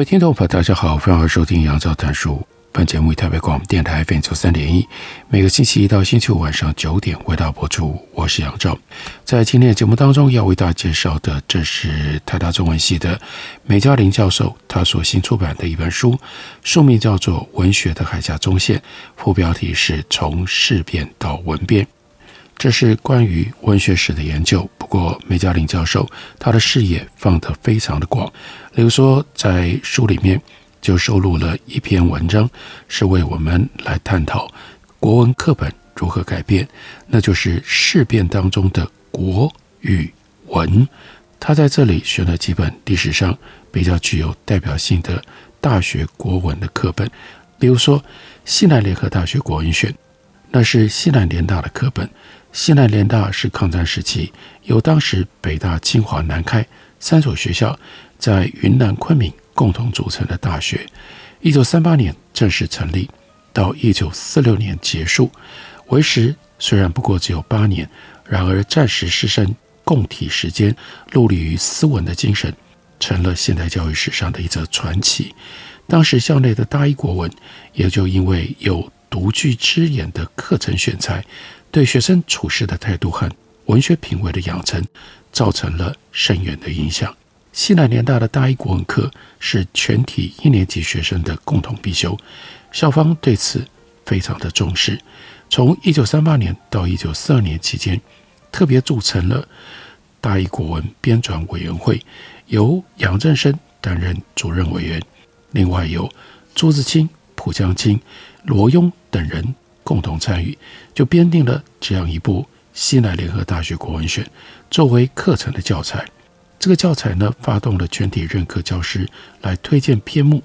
位听众朋友，大家好，欢迎收听杨照谈书。本节目以台北广播电台 FM 九三点一，每个星期一到星期五晚上九点为大家播出。我是杨照，在今天的节目当中要为大家介绍的，这是台大中文系的梅嘉玲教授他所新出版的一本书，书名叫做《文学的海峡中线》，副标题是从事变到文变。这是关于文学史的研究。不过梅嘉玲教授他的视野放得非常的广，例如说在书里面。就收录了一篇文章，是为我们来探讨国文课本如何改变，那就是事变当中的国与文。他在这里选了几本历史上比较具有代表性的大学国文的课本，比如说《西南联合大学国文选》，那是西南联大的课本。西南联大是抗战时期由当时北大、清华、南开三所学校在云南昆明。共同组成的大学，一九三八年正式成立，到一九四六年结束，为时虽然不过只有八年，然而战时师生共体时间，戮力于斯文的精神，成了现代教育史上的一则传奇。当时校内的大一国文，也就因为有独具之眼的课程选材，对学生处事的态度和文学品味的养成，造成了深远的影响。西南联大的大一国文课是全体一年级学生的共同必修，校方对此非常的重视。从一九三八年到一九四二年期间，特别组成了大一国文编纂委员会，由杨振声担任主任委员，另外由朱自清、蒲江清、罗庸等人共同参与，就编定了这样一部《西南联合大学国文选》，作为课程的教材。这个教材呢，发动了全体任课教师来推荐篇目，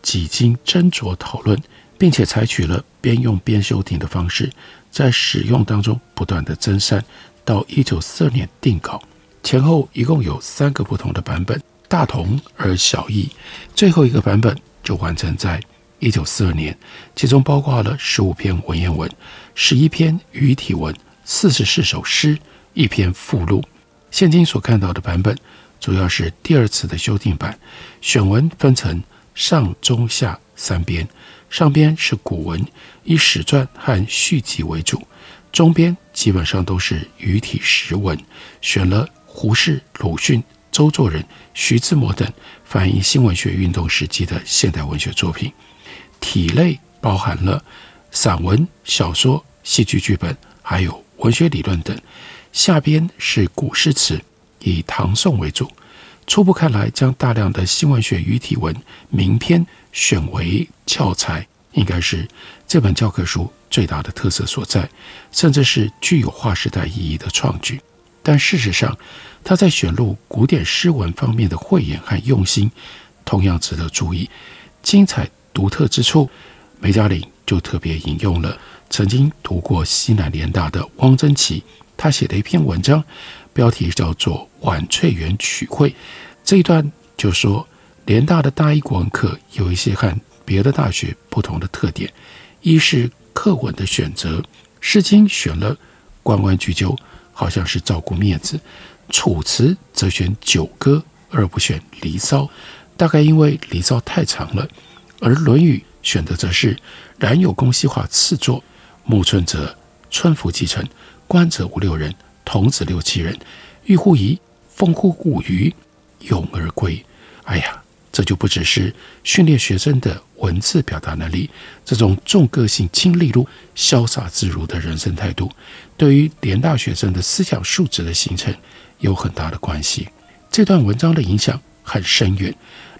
几经斟酌讨论，并且采取了边用边修订的方式，在使用当中不断的增删。到一九四二年定稿，前后一共有三个不同的版本，大同而小异。最后一个版本就完成在一九四二年，其中包括了十五篇文言文、十一篇语体文、四十四首诗、一篇附录。现今所看到的版本，主要是第二次的修订版。选文分成上、中、下三编，上编是古文，以史传和续集为主；中编基本上都是语体实文，选了胡适、鲁迅、周作人、徐志摩等反映新文学运动时期的现代文学作品。体类包含了散文、小说、戏剧剧本，还有文学理论等。下边是古诗词，以唐宋为主。初步看来，将大量的新文学语体文名篇选为教材，应该是这本教科书最大的特色所在，甚至是具有划时代意义的创举。但事实上，他在选入古典诗文方面的慧眼和用心，同样值得注意。精彩独特之处，梅嘉玲就特别引用了曾经读过西南联大的汪曾祺。他写的一篇文章，标题叫做《晚翠园曲会》。这一段就说，联大的大一国文课有一些和别的大学不同的特点：一是课文的选择，《诗经》选了“关关雎鸠”，好像是照顾面子；《楚辞》则选《九歌》，而不选《离骚》，大概因为《离骚》太长了；而《论语》选的则是“冉有公西化次作，暮春则春服既成。”观者五六人，童子六七人，欲乎沂，风乎舞雩，咏而归。哎呀，这就不只是训练学生的文字表达能力，这种重个性、轻利禄、潇洒自如的人生态度，对于联大学生的思想素质的形成有很大的关系。这段文章的影响很深远，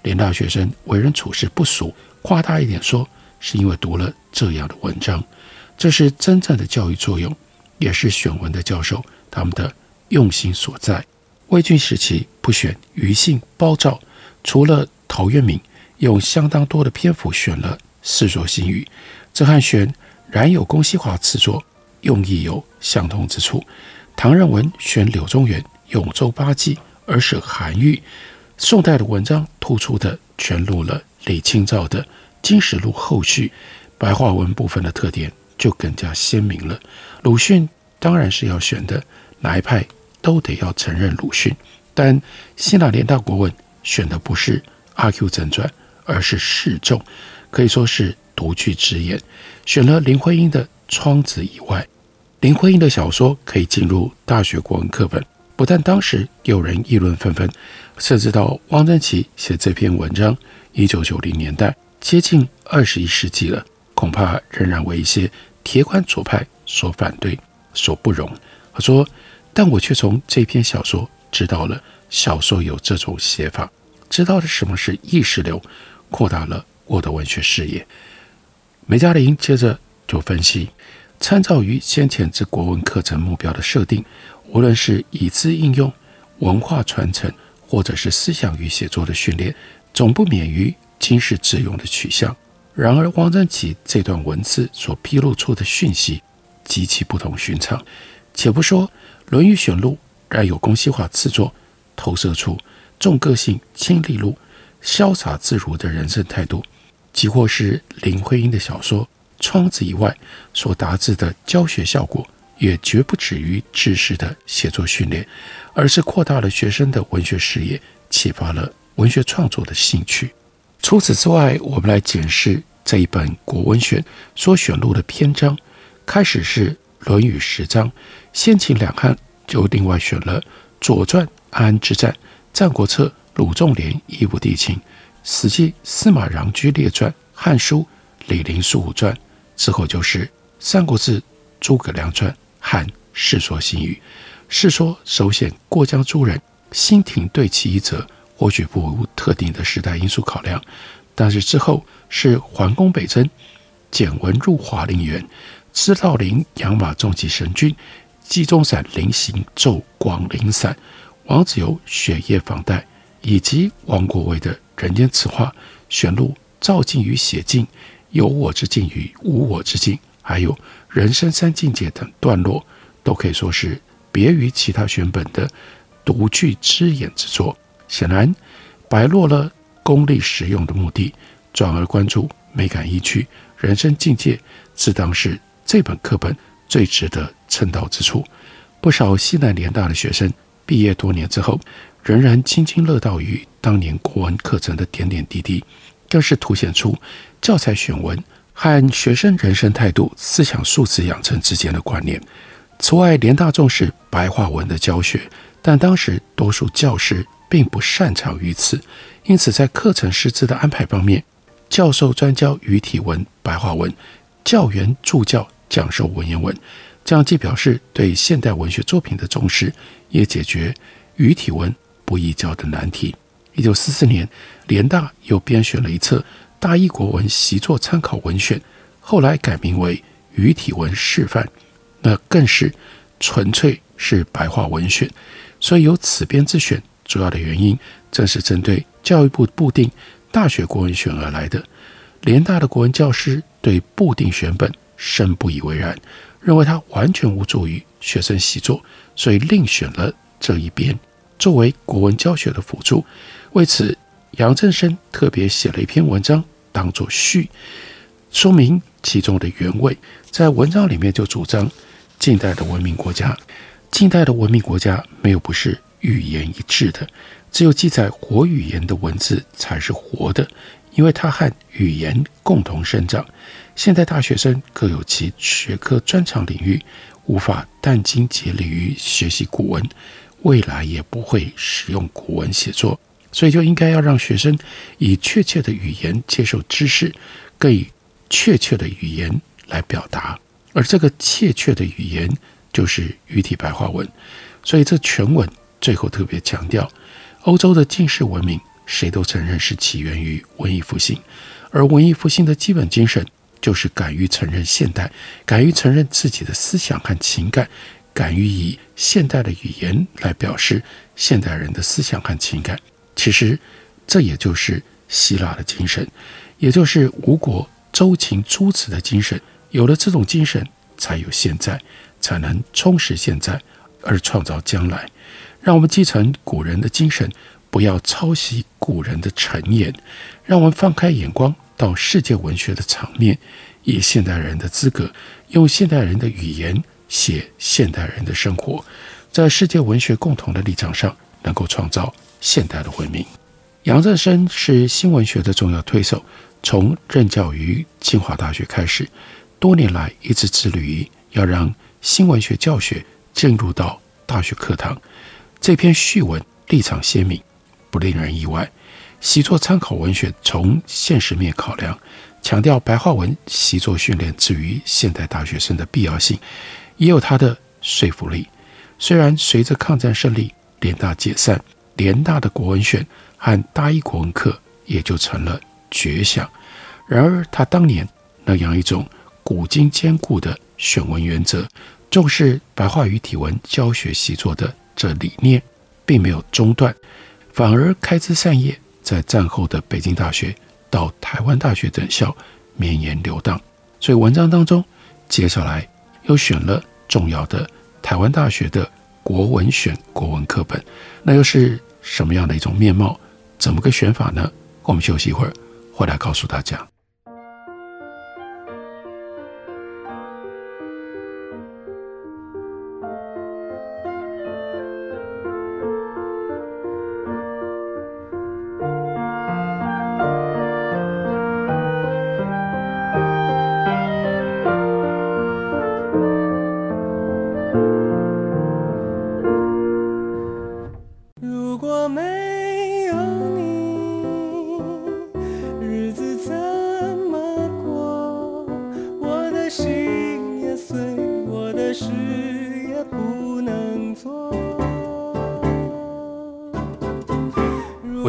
连大学生为人处事不俗，夸大一点说，是因为读了这样的文章，这是真正的教育作用。也是选文的教授他们的用心所在。魏晋时期不选庾信、鲍照，除了陶渊明用相当多的篇幅选了《世说新语》，这和选冉有公西华词作用意有相同之处。唐人文选柳宗元《永州八记》，而舍韩愈。宋代的文章突出的全录了李清照的《金石录后序》，白话文部分的特点就更加鲜明了。鲁迅当然是要选的，哪一派都得要承认鲁迅。但希腊联大国文选的不是《阿 Q 正传》，而是示众，可以说是独具之言。选了林徽因的《窗子以外》，林徽因的小说可以进入大学国文课本。不但当时有人议论纷纷，甚至到汪曾祺写这篇文章，一九九零年代接近二十一世纪了，恐怕仍然为一些铁杆左派所反对、所不容。他说：“但我却从这篇小说知道了小说有这种写法，知道了什么是意识流，扩大了我的文学视野。”梅嘉玲接着就分析，参照于先前之国文课程目标的设定。无论是以资应用、文化传承，或者是思想与写作的训练，总不免于经世致用的取向。然而，汪曾祺这段文字所披露出的讯息极其不同寻常。且不说《论语选录》冉有公西华词作，投射出重个性、轻利禄、潇洒自如的人生态度；即或是林徽因的小说《窗子以外》所达至的教学效果。也绝不止于知识的写作训练，而是扩大了学生的文学视野，启发了文学创作的兴趣。除此之外，我们来检视这一本国文选所选录的篇章。开始是《论语》十章，先秦两汉就另外选了《左传》安安之战，《战国策》鲁仲连一无帝秦，《史记》司马穰苴列传，《汉书》李陵宿武传。之后就是《三国志》诸葛亮传。和《世说新语》，《世说》首显过江诸人心停对其一则，或许不无特定的时代因素考量，但是之后是桓公北征，简文入华陵园，知道陵养马重骑神君，冀中散临行奏广陵散，王子猷雪夜访戴，以及王国维的人间词话选录造境与写境，有我之境与无我之境，还有。人生三境界等段落，都可以说是别于其他选本的独具之眼之作。显然，摆落了功利实用的目的，转而关注美感意趣、人生境界，自当是这本课本最值得称道之处。不少西南联大的学生毕业多年之后，仍然津津乐道于当年国文课程的点点滴滴，更是凸显出教材选文。和学生人生态度、思想素质养成之间的关联。此外，联大重视白话文的教学，但当时多数教师并不擅长于此，因此在课程师资的安排方面，教授专教语体文、白话文，教员助教讲授文言文。这样既表示对现代文学作品的重视，也解决语体文不易教的难题。一九四四年，联大又编选了一册。大一国文习作参考文选，后来改名为语体文示范，那更是纯粹是白话文选。所以有此编之选，主要的原因正是针对教育部布定大学国文选而来的。联大的国文教师对布定选本深不以为然，认为它完全无助于学生习作，所以另选了这一编作为国文教学的辅助。为此，杨振声特别写了一篇文章当作序，说明其中的原委。在文章里面就主张，近代的文明国家，近代的文明国家没有不是语言一致的，只有记载活语言的文字才是活的，因为它和语言共同生长。现代大学生各有其学科专长领域，无法殚精竭虑于学习古文，未来也不会使用古文写作。所以就应该要让学生以确切的语言接受知识，更以确切的语言来表达，而这个确切的语言就是语体白话文。所以这全文最后特别强调，欧洲的近世文明，谁都承认是起源于文艺复兴，而文艺复兴的基本精神就是敢于承认现代，敢于承认自己的思想和情感，敢于以现代的语言来表示现代人的思想和情感。其实，这也就是希腊的精神，也就是吴国周秦诸子的精神。有了这种精神，才有现在，才能充实现在，而创造将来。让我们继承古人的精神，不要抄袭古人的陈言。让我们放开眼光，到世界文学的场面，以现代人的资格，用现代人的语言写现代人的生活，在世界文学共同的立场上，能够创造现代的文明。杨振声是新文学的重要推手，从任教于清华大学开始，多年来一直致力于要让新文学教学进入到大学课堂。这篇序文立场鲜明，不令人意外。习作参考文学从现实面考量，强调白话文习作训练之于现代大学生的必要性，也有它的说服力。虽然随着抗战胜利，联大解散，联大的国文选和大一国文课也就成了绝响。然而，他当年那样一种古今兼顾的选文原则，重视白话语体文教学习作的。这理念并没有中断，反而开枝散叶，在战后的北京大学到台湾大学等校绵延流荡。所以文章当中，接下来又选了重要的台湾大学的国文选国文课本，那又是什么样的一种面貌？怎么个选法呢？我们休息一会儿，回来告诉大家。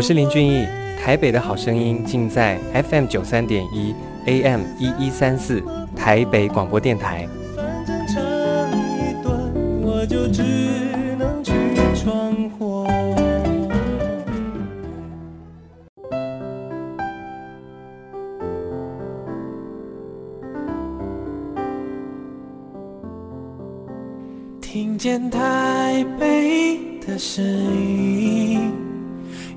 是林俊逸，台北的好声音尽在 FM 九三点一 AM 一一三四台北广播电台。听见台北的声音。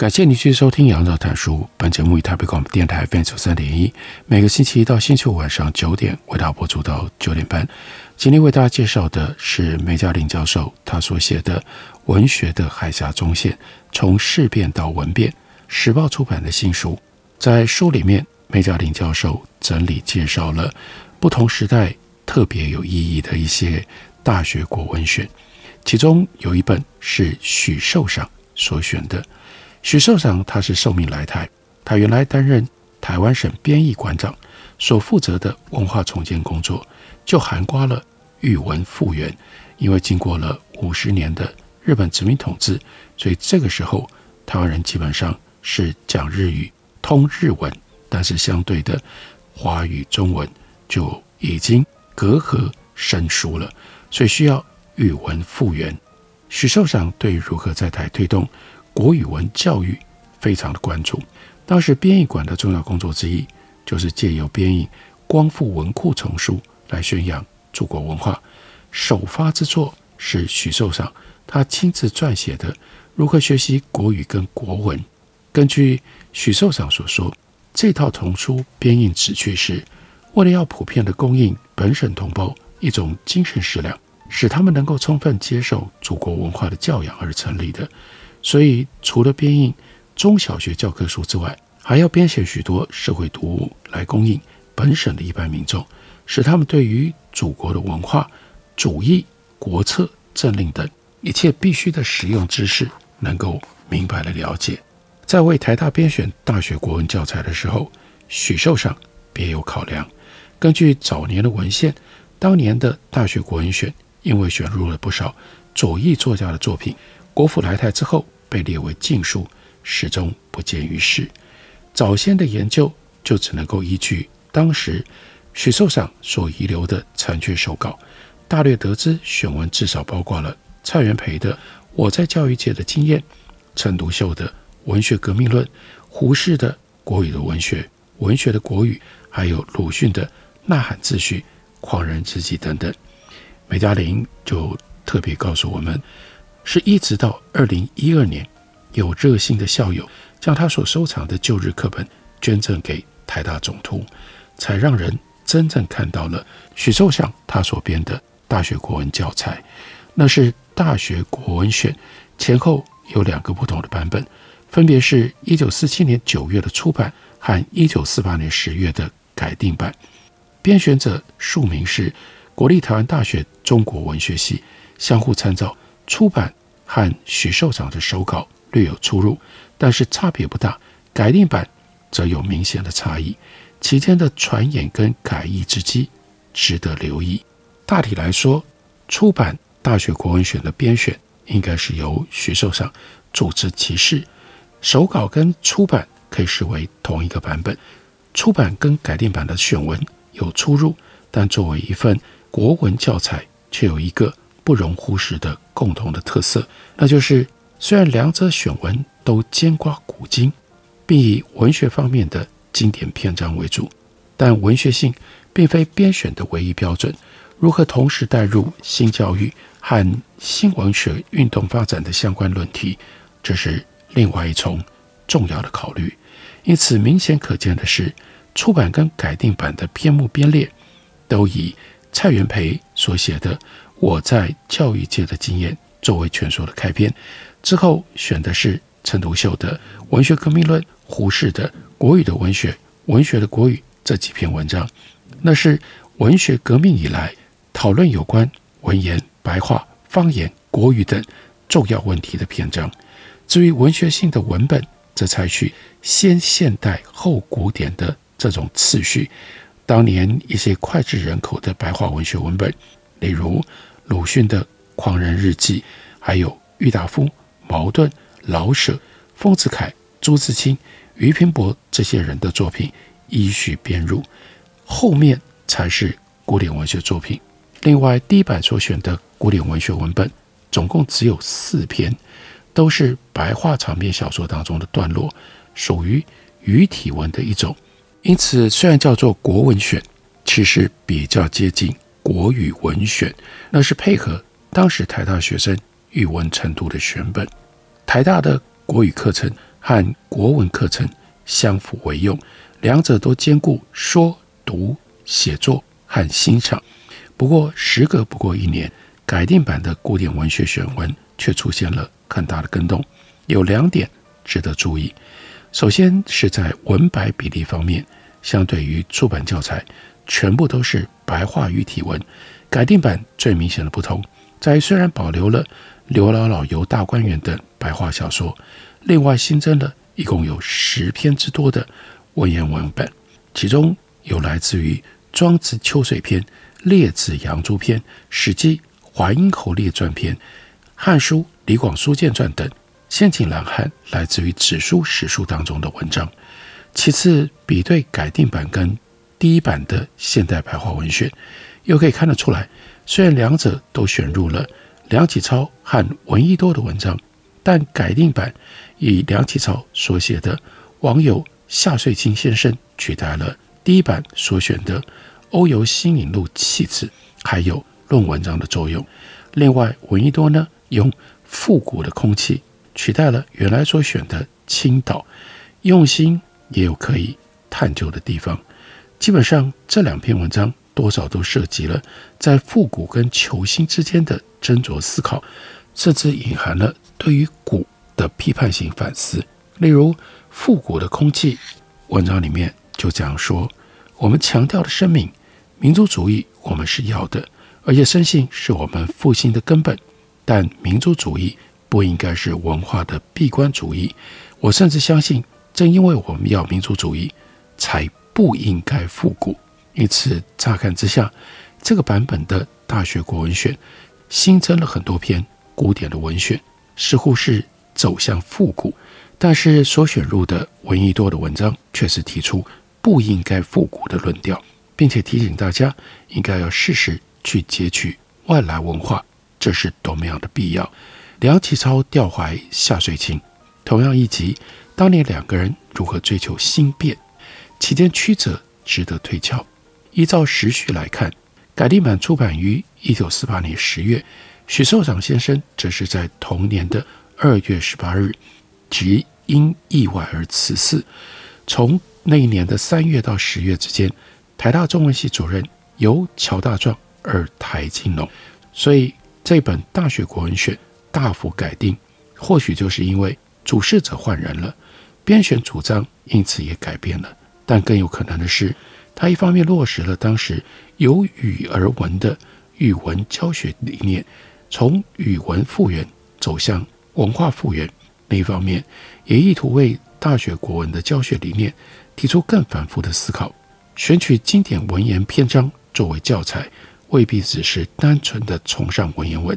感谢你继续收听杨照谈书。本节目以台北广播电台 FM 九三点一，每个星期一到星期五晚上九点为大家播出到九点半。今天为大家介绍的是梅嘉玲教授他所写的《文学的海峡中线：从事变到文变》，时报出版的新书。在书里面，梅嘉玲教授整理介绍了不同时代特别有意义的一些大学国文选，其中有一本是许寿裳所选的。许寿裳他是受命来台，他原来担任台湾省编译馆长，所负责的文化重建工作就涵盖了语文复原。因为经过了五十年的日本殖民统治，所以这个时候台湾人基本上是讲日语、通日文，但是相对的华语、中文就已经隔阂生疏了，所以需要语文复原。许寿裳对如何在台推动国语文教育非常的关注。当时编译馆的重要工作之一，就是借由编译光复文库丛书来宣扬祖国文化。首发之作是许寿裳他亲自撰写的《如何学习国语跟国文》。根据许寿裳所说，这套丛书编印旨趣是为了要普遍的供应本省同胞一种精神食粮，使他们能够充分接受祖国文化的教养而成立的。所以，除了编印中小学教科书之外，还要编写许多社会读物来供应本省的一般民众，使他们对于祖国的文化、主义、国策、政令等一切必须的实用知识能够明白的了解。在为台大编选大学国文教材的时候，许寿裳别有考量。根据早年的文献，当年的大学国文选因为选入了不少左翼作家的作品，国府来台之后被列为禁书，始终不见于世。早先的研究就只能够依据当时许寿裳所遗留的残缺手稿，大略得知选文至少包括了蔡元培的《我在教育界的经验》、陈独秀的《文学革命论》、胡适的《国语的文学》、文学的国语，还有鲁迅的《呐喊自序》、《狂人日记》等等。梅嘉玲就特别告诉我们，是一直到二零一二年，有热心的校友。将他所收藏的旧日课本捐赠给台大总图，才让人真正看到了许寿裳他所编的大学国文教材。那是大学国文选，前后有两个不同的版本，分别是一九四七年九月的初版和一九四八年十月的改订版。编选者署名是国立台湾大学中国文学系，相互参照，初版和许寿裳的手稿略有出入。但是差别不大，改订版则有明显的差异，其间的传言跟改译之机值得留意。大体来说，初版大学国文选的编选应该是由许寿裳主持其事，手稿跟初版可以视为同一个版本。初版跟改订版的选文有出入，但作为一份国文教材，却有一个不容忽视的共同的特色，那就是虽然两者选文，都兼括古今，并以文学方面的经典篇章为主，但文学性并非编选的唯一标准。如何同时带入新教育和新文学运动发展的相关论题，这是另外一重重要的考虑。因此，明显可见的是，初版跟改订版的篇目编列都以蔡元培所写的《我在教育界的经验》作为全书的开篇，之后选的是。陈独秀的《文学革命论》，胡适的《国语的文学》，文学的国语这几篇文章，那是文学革命以来讨论有关文言、白话、方言、国语等重要问题的篇章。至于文学性的文本，则采取先现代后古典的这种次序。当年一些脍炙人口的白话文学文本，例如鲁迅的《狂人日记》，还有郁达夫、茅盾。老舍、丰子恺、朱自清、俞平伯这些人的作品依序编入，后面才是古典文学作品。另外，第一版所选的古典文学文本总共只有四篇，都是白话长篇小说当中的段落，属于语体文的一种。因此，虽然叫做国文选，其实比较接近国语文选，那是配合当时台大学生语文程度的选本。台大的国语课程和国文课程相辅为用，两者都兼顾说读写作和欣赏。不过，时隔不过一年，改定版的古典文学选文却出现了很大的更动，有两点值得注意。首先是在文白比例方面，相对于出版教材全部都是白话语体文，改定版最明显的不同在虽然保留了。刘姥姥游大观园等白话小说，另外新增了一共有十篇之多的文言文本，其中有来自于《庄子·秋水篇》《列子·杨朱篇》《史记·淮阴侯列传篇》《汉书·李广书剑传》等先秦汉汉来自于纸书史书当中的文章。其次，比对改定版跟第一版的现代白话文选，又可以看得出来，虽然两者都选入了。梁启超和闻一多的文章，但改订版以梁启超所写的《网友夏遂清先生》取代了第一版所选的《欧游新引录气质》，还有论文章的作用。另外，闻一多呢，用复古的空气取代了原来所选的青岛，用心也有可以探究的地方。基本上这两篇文章多少都涉及了在复古跟求新之间的。斟酌思考，甚至隐含了对于古的批判性反思。例如，复古的空气文章里面就这样说：我们强调的生命、民族主义，我们是要的，而且深信是我们复兴的根本。但民族主义不应该是文化的闭关主义。我甚至相信，正因为我们要民族主义，才不应该复古。因此，乍看之下，这个版本的大学国文选新增了很多篇古典的文选，似乎是走向复古。但是所选入的闻一多的文章，却是提出不应该复古的论调，并且提醒大家应该要适时去截取外来文化。这是多么样的必要！梁启超吊怀夏水清，同样一集，当年两个人如何追求新变，其间曲折值得推敲。依照时序来看，改订版出版于一九四八年十月，许寿裳先生则是在同年的二月十八日，即因意外而辞世。从那一年的三月到十月之间，台大中文系主任由乔大壮而台金龙，所以。这本大学国文选大幅改订，或许就是因为主事者换人了，编选主张因此也改变了。但更有可能的是，他一方面落实了当时由语而文的语文教学理念，从语文复原走向文化复原；另一方面，也意图为大学国文的教学理念提出更反复的思考，选取经典文言篇章作为教材。未必只是单纯的崇尚文言文，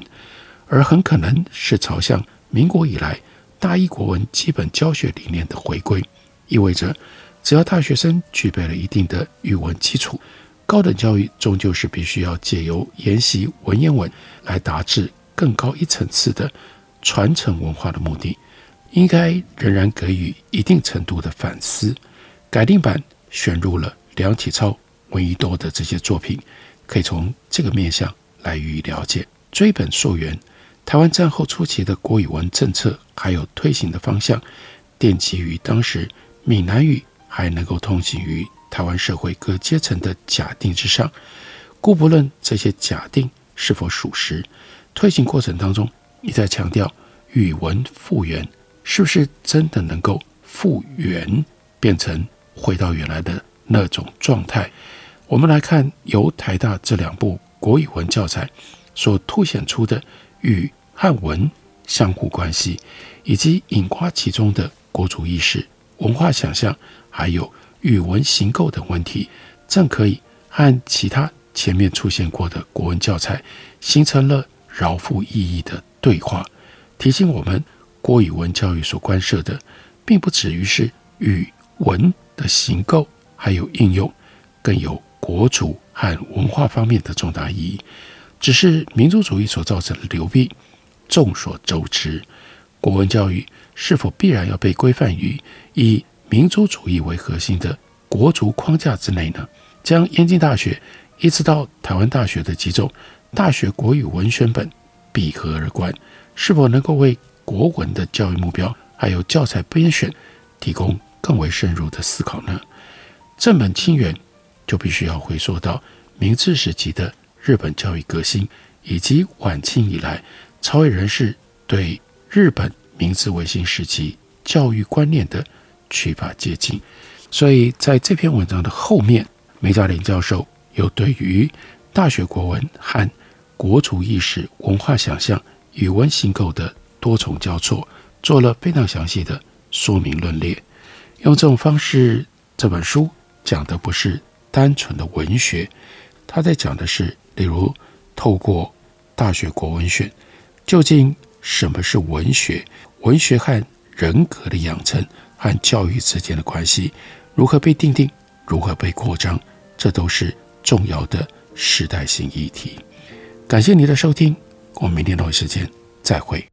而很可能是朝向民国以来大一国文基本教学理念的回归。意味着，只要大学生具备了一定的语文基础，高等教育终究是必须要借由研习文言文来达至更高一层次的传承文化的目的。应该仍然给予一定程度的反思。改定版选入了梁启超、闻一多的这些作品。可以从这个面向来予以了解。追本溯源，台湾战后初期的国语文政策还有推行的方向，奠基于当时闽南语还能够通行于台湾社会各阶层的假定之上。故不论这些假定是否属实，推行过程当中一再强调语文复原，是不是真的能够复原，变成回到原来的那种状态？我们来看由台大这两部国语文教材所凸显出的语汉文相互关系，以及隐括其中的国族意识、文化想象，还有语文形构等问题，正可以和其他前面出现过的国文教材形成了饶富意义的对话，提醒我们国语文教育所关涉的，并不止于是语文的形构，还有应用，更有。国族和文化方面的重大意义，只是民族主义所造成的流弊。众所周知，国文教育是否必然要被规范于以民族主义为核心的国族框架之内呢？将燕京大学一直到台湾大学的几种大学国语文选本闭合而观，是否能够为国文的教育目标还有教材编选提供更为深入的思考呢？正本清源。就必须要回溯到明治时期的日本教育革新，以及晚清以来朝野人士对日本明治维新时期教育观念的缺乏接近。所以在这篇文章的后面，梅嘉玲教授又对于大学国文和国族意识、文化想象、语文形构的多重交错，做了非常详细的说明论列。用这种方式，这本书讲的不是。单纯的文学，他在讲的是，例如透过大学国文选，究竟什么是文学？文学和人格的养成和教育之间的关系如何被定定？如何被扩张？这都是重要的时代性议题。感谢你的收听，我们明天同一时间再会。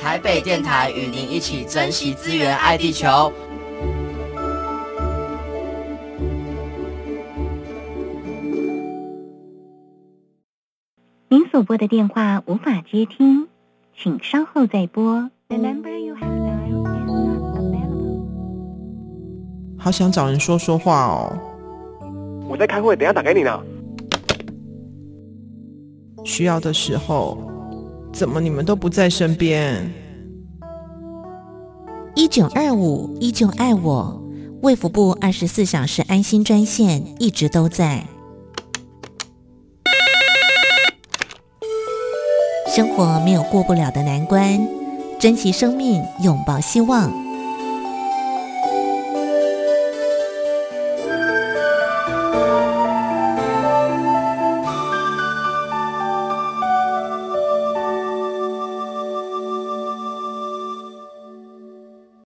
台北电台与您一起珍惜资源，爱地球。您所拨的电话无法接听，请稍后再拨。The number you have dialed is not available. 好想找人说说话哦。我在开会，等下打给你呢。需要的时候，怎么你们都不在身边？一九二五依旧爱我，卫福部二十四小时安心专线一直都在。生活没有过不了的难关，珍惜生命，拥抱希望。